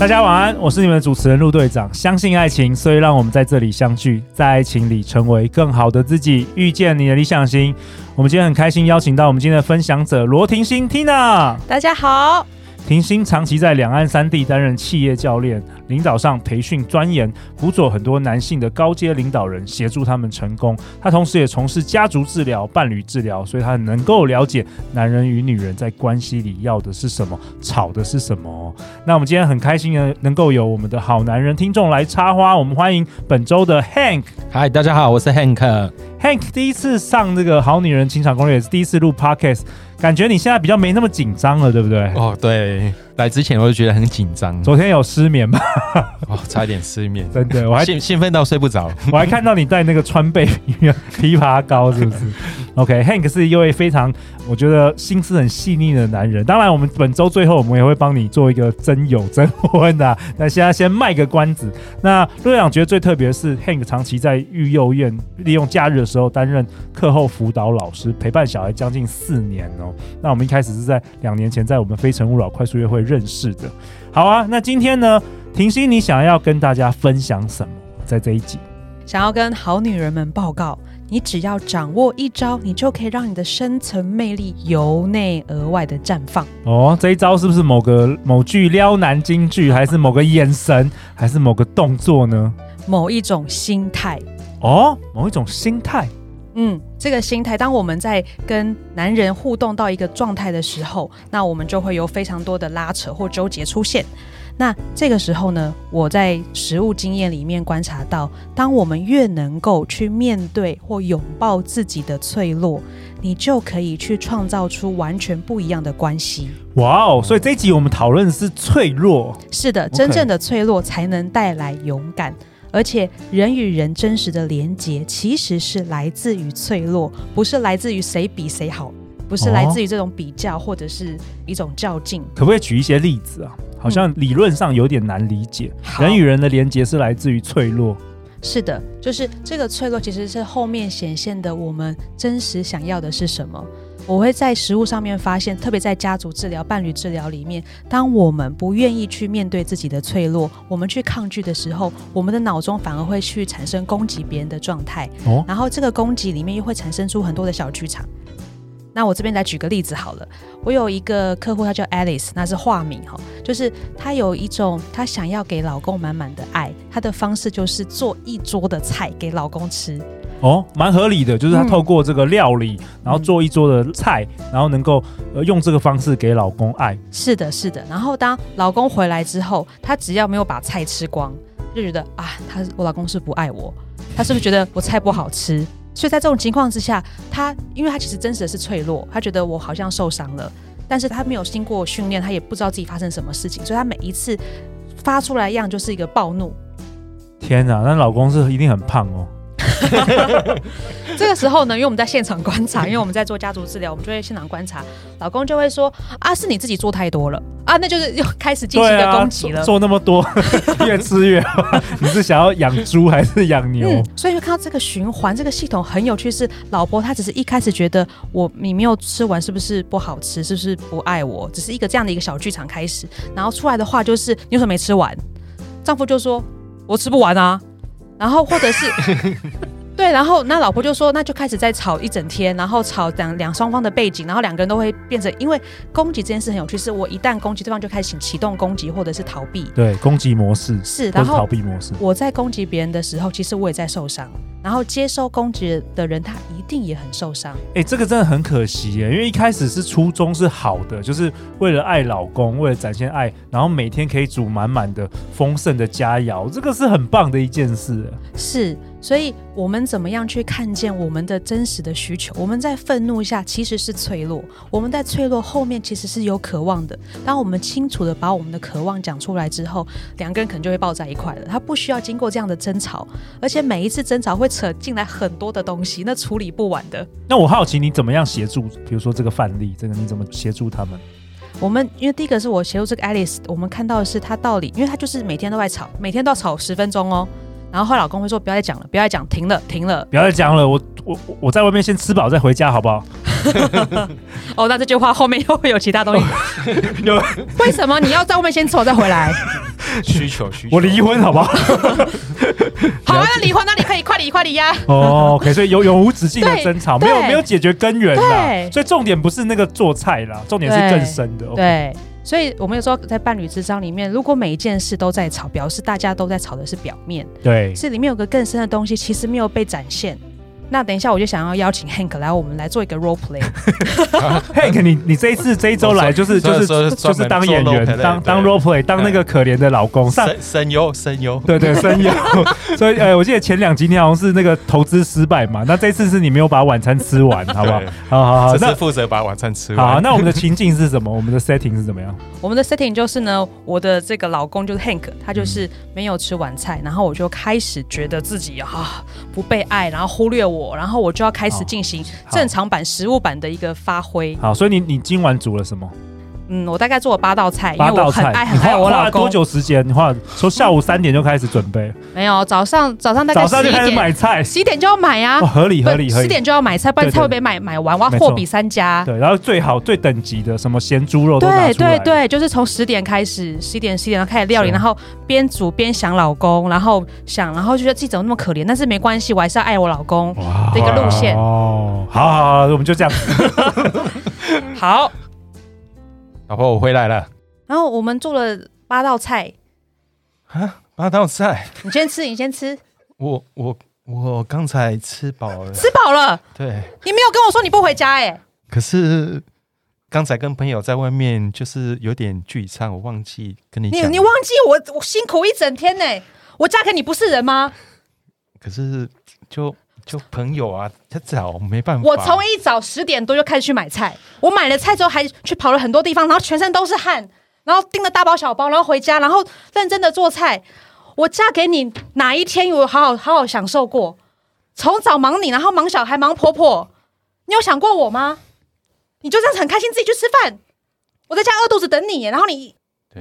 大家晚安，我是你们的主持人陆队长。相信爱情，所以让我们在这里相聚，在爱情里成为更好的自己，遇见你的理想型。我们今天很开心邀请到我们今天的分享者罗婷欣 Tina。大家好。婷心长期在两岸三地担任企业教练，领导上培训钻研，辅佐很多男性的高阶领导人，协助他们成功。他同时也从事家族治疗、伴侣治疗，所以他能够了解男人与女人在关系里要的是什么，吵的是什么。那我们今天很开心呢，能够有我们的好男人听众来插花。我们欢迎本周的 Hank。嗨，大家好，我是 Hank。Hank 第一次上这个好女人情场攻略，也是第一次录 Podcast。感觉你现在比较没那么紧张了，对不对？哦，对，来之前我就觉得很紧张。昨天有失眠吗？哦，差一点失眠，真的，我还兴兴奋到睡不着。我还看到你带那个川贝枇杷膏，是不是？OK，Hank 是一位非常，我觉得心思很细腻的男人。当然，我们本周最后我们也会帮你做一个真友征婚的。那现在先卖个关子。那陆队长觉得最特别的是，Hank 长期在育幼院利用假日的时候担任课后辅导老师，陪伴小孩将近四年哦。那我们一开始是在两年前，在我们非诚勿扰快速约会认识的。好啊，那今天呢，婷心，你想要跟大家分享什么？在这一集，想要跟好女人们报告，你只要掌握一招，你就可以让你的深层魅力由内而外的绽放。哦，这一招是不是某个某句撩男金句，还是某个眼神，还是某个动作呢？某一种心态。哦，某一种心态。嗯，这个心态，当我们在跟男人互动到一个状态的时候，那我们就会有非常多的拉扯或纠结出现。那这个时候呢，我在实务经验里面观察到，当我们越能够去面对或拥抱自己的脆弱，你就可以去创造出完全不一样的关系。哇哦！所以这一集我们讨论的是脆弱。是的，真正的脆弱才能带来勇敢。而且人与人真实的连结，其实是来自于脆弱，不是来自于谁比谁好，不是来自于这种比较或者是一种较劲。可不可以举一些例子啊？好像理论上有点难理解。嗯、人与人的连接是来自于脆弱。是的，就是这个脆弱其实是后面显现的，我们真实想要的是什么。我会在食物上面发现，特别在家族治疗、伴侣治疗里面，当我们不愿意去面对自己的脆弱，我们去抗拒的时候，我们的脑中反而会去产生攻击别人的状态。哦，然后这个攻击里面又会产生出很多的小剧场。那我这边来举个例子好了，我有一个客户，他叫 Alice，那是化名哈，就是她有一种她想要给老公满满的爱，她的方式就是做一桌的菜给老公吃。哦，蛮合理的，就是她透过这个料理，嗯、然后做一桌的菜，然后能够呃用这个方式给老公爱。是的，是的。然后当老公回来之后，她只要没有把菜吃光，就觉得啊，他我老公是不爱我，他是不是觉得我菜不好吃？所以在这种情况之下，他因为他其实真实的是脆弱，他觉得我好像受伤了，但是他没有经过训练，他也不知道自己发生什么事情，所以他每一次发出来一样就是一个暴怒。天哪，那老公是一定很胖哦。这个时候呢，因为我们在现场观察，因为我们在做家族治疗，我们就会现场观察，老公就会说啊，是你自己做太多了啊，那就是又 开始进行一个攻击了。啊、做那么多，越吃越胖，你是想要养猪还是养牛？嗯，所以就看到这个循环，这个系统很有趣。是老婆她只是一开始觉得我你没有吃完，是不是不好吃？是不是不爱我？只是一个这样的一个小剧场开始，然后出来的话就是你为什么没吃完？丈夫就说我吃不完啊。然后或者是，对，然后那老婆就说，那就开始在吵一整天，然后吵两两双方的背景，然后两个人都会变成，因为攻击这件事很有趣，是我一旦攻击对方就开始启动攻击或者是逃避，对，攻击模式是，然后逃避模式。我在攻击别人的时候，其实我也在受伤，然后接收攻击的人他一定也很受伤。哎，这个真的很可惜耶，因为一开始是初衷是好的，就是为了爱老公，为了展现爱，然后每天可以煮满满的丰盛的佳肴，这个是很棒的一件事。是。所以，我们怎么样去看见我们的真实的需求？我们在愤怒下其实是脆弱，我们在脆弱后面其实是有渴望的。当我们清楚地把我们的渴望讲出来之后，两个人可能就会抱在一块了。他不需要经过这样的争吵，而且每一次争吵会扯进来很多的东西，那处理不完的。那我好奇你怎么样协助？比如说这个范例，这个你怎么协助他们？我们因为第一个是我协助这个 Alice，我们看到的是他道理，因为他就是每天都在吵，每天都要吵十分钟哦。然后后来老公会说：“不要再讲了，不要再讲，停了，停了，不要再讲了。我我我在外面先吃饱再回家，好不好？” 哦，那这句话后面又会有其他东西。有为什么你要在外面先吃饱再回来？需求需求。我离婚好不好？好啊，那离婚那你可以快离快离呀。哦，OK，所以有永无止境的争吵，没有没有解决根源啦。所以重点不是那个做菜啦，重点是更深的。对。所以，我们有时候在伴侣之商里面，如果每一件事都在吵，表示大家都在吵的是表面，对，是里面有个更深的东西，其实没有被展现。那等一下，我就想要邀请 Hank 来，我们来做一个 role play。Hank，你你这一次这一周来就是就是就是当演员，当当 role play，当那个可怜的老公，声声优声优，对对声优。所以呃，我记得前两集你好像是那个投资失败嘛，那这次是你没有把晚餐吃完，好不好？好好好，那负责把晚餐吃完。好，那我们的情境是什么？我们的 setting 是怎么样？我们的 setting 就是呢，我的这个老公就是 Hank，他就是没有吃晚餐，然后我就开始觉得自己啊不被爱，然后忽略我，然后我就要。开始进行正常版、实物版的一个发挥。好，所以你你今晚煮了什么？嗯，我大概做了八道菜，因为我很爱很爱我老公。多久时间？你花从下午三点就开始准备？没有，早上早上大概早上就开始买菜，十一点就要买呀。合理合理合理。十点就要买菜，不然菜会被买买完。我要货比三家。对，然后最好最等级的什么咸猪肉都拿出来。对对对，就是从十点开始，十一点十一点开始料理，然后边煮边想老公，然后想，然后就觉得自己怎么那么可怜，但是没关系，我还是要爱我老公的一个路线。哦，好好好，我们就这样。好。老婆，我回来了。然后我们做了八道菜。啊，八道菜？你先吃，你先吃。我我我刚才吃饱了。吃饱了？对。你没有跟我说你不回家哎、欸。可是刚才跟朋友在外面就是有点聚餐，我忘记跟你讲。你你忘记我我辛苦一整天呢、欸？我嫁给你不是人吗？可是就。就朋友啊，他早没办法。我从一早十点多就开始去买菜，我买了菜之后还去跑了很多地方，然后全身都是汗，然后订了大包小包，然后回家，然后认真的做菜。我嫁给你哪一天有好好好好享受过？从早忙你，然后忙小孩，忙婆婆，你有想过我吗？你就这样子很开心自己去吃饭，我在家饿肚子等你，然后你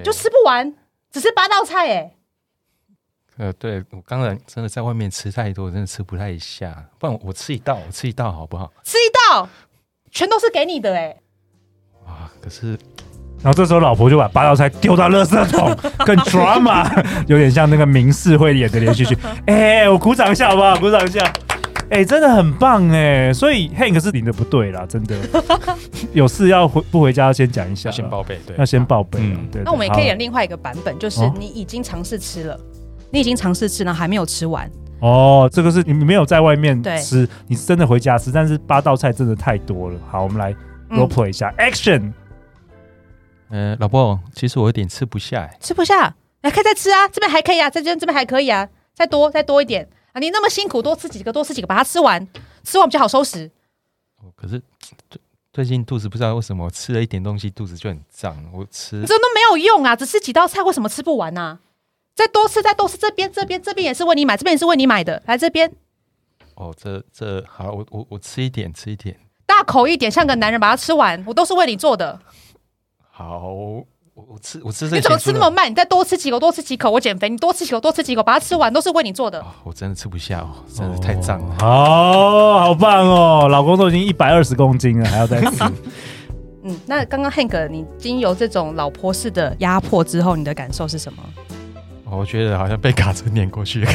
就吃不完，只吃八道菜，哎。呃，对我刚才真的在外面吃太多，我真的吃不太下。不然我吃一道，我吃一道好不好？吃一道，全都是给你的哎、欸。啊，可是，然后这时候老婆就把八道菜丢到垃圾桶，更 drama，有点像那个明世会演的连续剧。哎、欸，我鼓掌一下好不好？鼓掌一下。哎、欸，真的很棒哎。所以 Hank 是你的不对啦，真的。有事要回不回家要先讲一下，先报备，对，要先报备。嗯，对。那我们也可以演另外一个版本，就是你已经尝试吃了。你已经尝试吃了，还没有吃完哦。这个是你没有在外面吃，你真的回家吃。但是八道菜真的太多了。好，我们来 role play 一下、嗯、，Action。呃，老婆，其实我有点吃不下，哎，吃不下，来，可以再吃啊，这边还可以啊，这边这边还可以啊，再多再多一点啊。你那么辛苦，多吃几个，多吃几个，把它吃完，吃完比较好收拾。哦，可是最最近肚子不知道为什么吃了一点东西，肚子就很胀。我吃这都没有用啊，只吃几道菜，为什么吃不完呢、啊？再多吃，再多吃，这边这边这边也是为你买，这边也是为你买的，来这边。哦，这这好，我我我吃一点，吃一点，大口一点，像个男人，把它吃完，我都是为你做的。好，我我吃我吃这。你怎么吃那么慢？你再多吃几口，多吃几口，我减肥。你多吃几口，多吃几口，把它吃完，都是为你做的。哦、我真的吃不下哦，真的太胀了。好、哦，好棒哦，老公都已经一百二十公斤了，还要再吃。嗯，那刚刚 Hank，你经由这种老婆式的压迫之后，你的感受是什么？我觉得好像被卡车碾过去，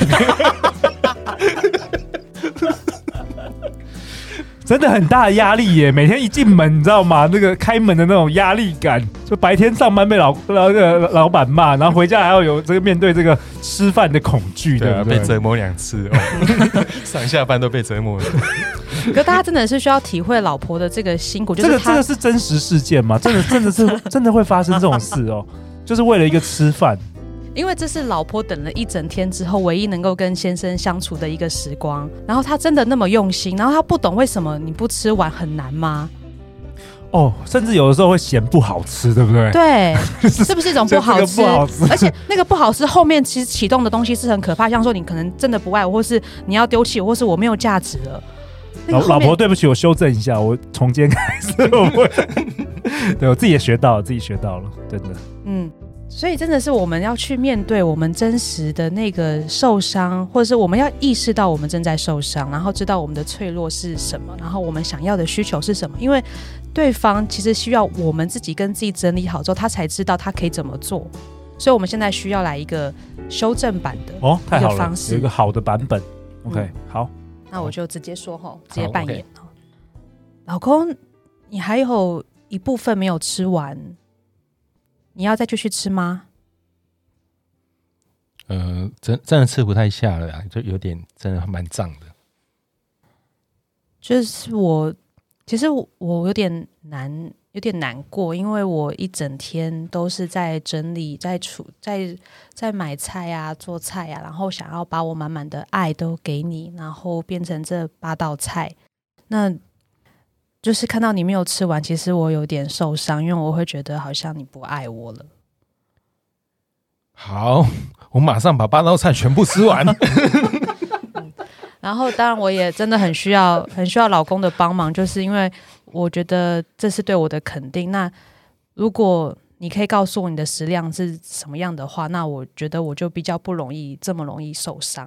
真的很大的压力耶！每天一进门，你知道吗？那个开门的那种压力感，就白天上班被老那个老板骂，然后回家还要有这个面对这个吃饭的恐惧，对，被折磨两次，哦，上下班都被折磨了。可大家真的是需要体会老婆的这个辛苦，就是这个这个是真实事件吗？真的真的是真的会发生这种事哦，就是为了一个吃饭。因为这是老婆等了一整天之后，唯一能够跟先生相处的一个时光。然后他真的那么用心，然后他不懂为什么你不吃完很难吗？哦，甚至有的时候会嫌不好吃，对不对？对，是不是一种不好吃？不好吃，而且那个不好吃后面其实启动的东西是很可怕，像说你可能真的不爱我，或是你要丢弃我，或是我没有价值了。那个、老婆，对不起，我修正一下，我从今天开始我不会。对，我自己也学到了，自己学到了，真的。嗯，所以真的是我们要去面对我们真实的那个受伤，或者是我们要意识到我们正在受伤，然后知道我们的脆弱是什么，然后我们想要的需求是什么，因为。对方其实需要我们自己跟自己整理好之后，他才知道他可以怎么做。所以，我们现在需要来一个修正版的哦，太好了，有一个好的版本。OK，、嗯、好，那我就直接说哈，直接扮演。Okay、老公，你还有一部分没有吃完，你要再继续吃吗？呃，真真的吃不太下了，就有点真的蛮胀的。就是我。其实我有点难，有点难过，因为我一整天都是在整理、在处、在在买菜啊、做菜啊，然后想要把我满满的爱都给你，然后变成这八道菜。那就是看到你没有吃完，其实我有点受伤，因为我会觉得好像你不爱我了。好，我马上把八道菜全部吃完。然后，当然，我也真的很需要，很需要老公的帮忙，就是因为我觉得这是对我的肯定。那如果你可以告诉我你的食量是什么样的话，那我觉得我就比较不容易这么容易受伤。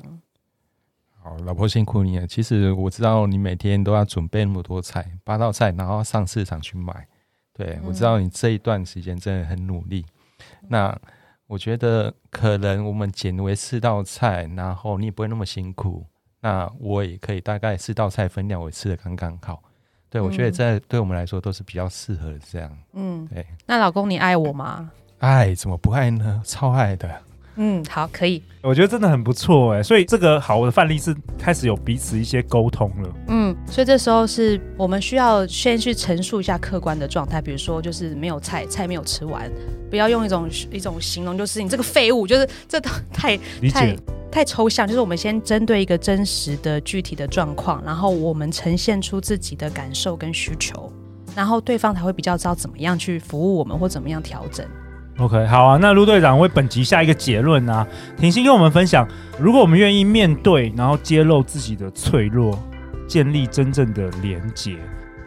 好，老婆辛苦你了。其实我知道你每天都要准备那么多菜，八道菜，然后上市场去买。对，我知道你这一段时间真的很努力。嗯、那我觉得可能我们减为四道菜，然后你也不会那么辛苦。那我也可以大概四道菜分量，我吃的刚刚好。对，我觉得这对我们来说都是比较适合的这样。嗯，对。那老公，你爱我吗？爱怎么不爱呢？超爱的。嗯，好，可以。我觉得真的很不错哎，所以这个好的范例是开始有彼此一些沟通了。嗯，所以这时候是我们需要先去陈述一下客观的状态，比如说就是没有菜，菜没有吃完，不要用一种一种形容，就是你这个废物，就是这都太。太太抽象，就是我们先针对一个真实的具体的状况，然后我们呈现出自己的感受跟需求，然后对方才会比较知道怎么样去服务我们或怎么样调整。OK，好啊，那陆队长为本集下一个结论啊，婷心跟我们分享，如果我们愿意面对，然后揭露自己的脆弱，建立真正的连结。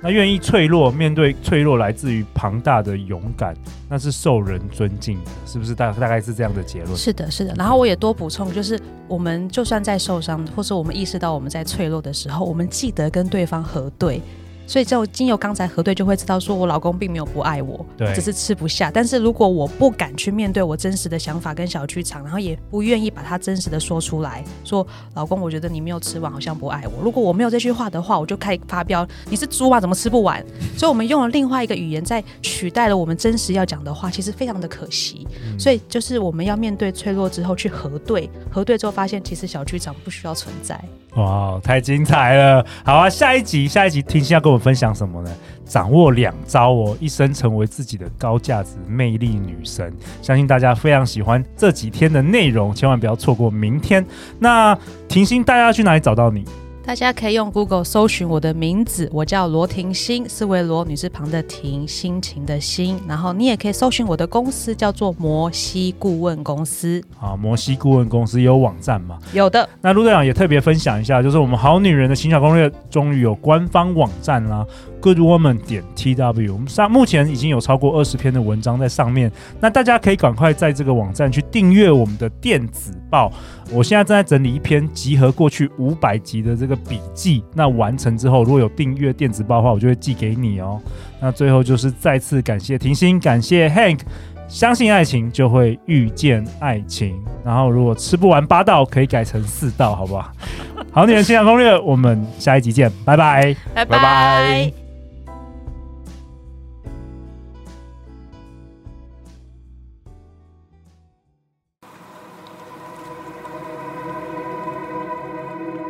那愿意脆弱，面对脆弱来自于庞大的勇敢，那是受人尊敬的，是不是大大概是这样的结论？是的，是的。然后我也多补充，就是我们就算在受伤，或是我们意识到我们在脆弱的时候，我们记得跟对方核对。所以，就经由刚才核对，就会知道说我老公并没有不爱我，对，只是吃不下。但是如果我不敢去面对我真实的想法跟小剧场，然后也不愿意把它真实的说出来，说老公，我觉得你没有吃完，好像不爱我。如果我没有这句话的话，我就开始发飙，你是猪啊？怎么吃不完？所以我们用了另外一个语言在取代了我们真实要讲的话，其实非常的可惜。嗯、所以就是我们要面对脆弱之后去核对，核对之后发现其实小剧场不需要存在。哇，太精彩了！好啊，下一集，下一集婷心要跟我们分享什么呢？掌握两招哦，一生成为自己的高价值魅力女神。相信大家非常喜欢这几天的内容，千万不要错过明天。那婷心，大家要去哪里找到你？大家可以用 Google 搜寻我的名字，我叫罗婷心，四维罗女士旁的婷，心情的心。然后你也可以搜寻我的公司，叫做摩西顾问公司。好，摩西顾问公司有网站吗？有的。那陆队长也特别分享一下，就是我们好女人的情小攻略终于有官方网站啦。Good Woman 点 T W，我们上目前已经有超过二十篇的文章在上面，那大家可以赶快在这个网站去订阅我们的电子报。我现在正在整理一篇集合过去五百集的这个笔记，那完成之后，如果有订阅电子报的话，我就会寄给你哦。那最后就是再次感谢婷心，感谢 Hank，相信爱情就会遇见爱情。然后如果吃不完八道，可以改成四道，好不好？好女人情场攻略，我们下一集见，拜拜，拜拜。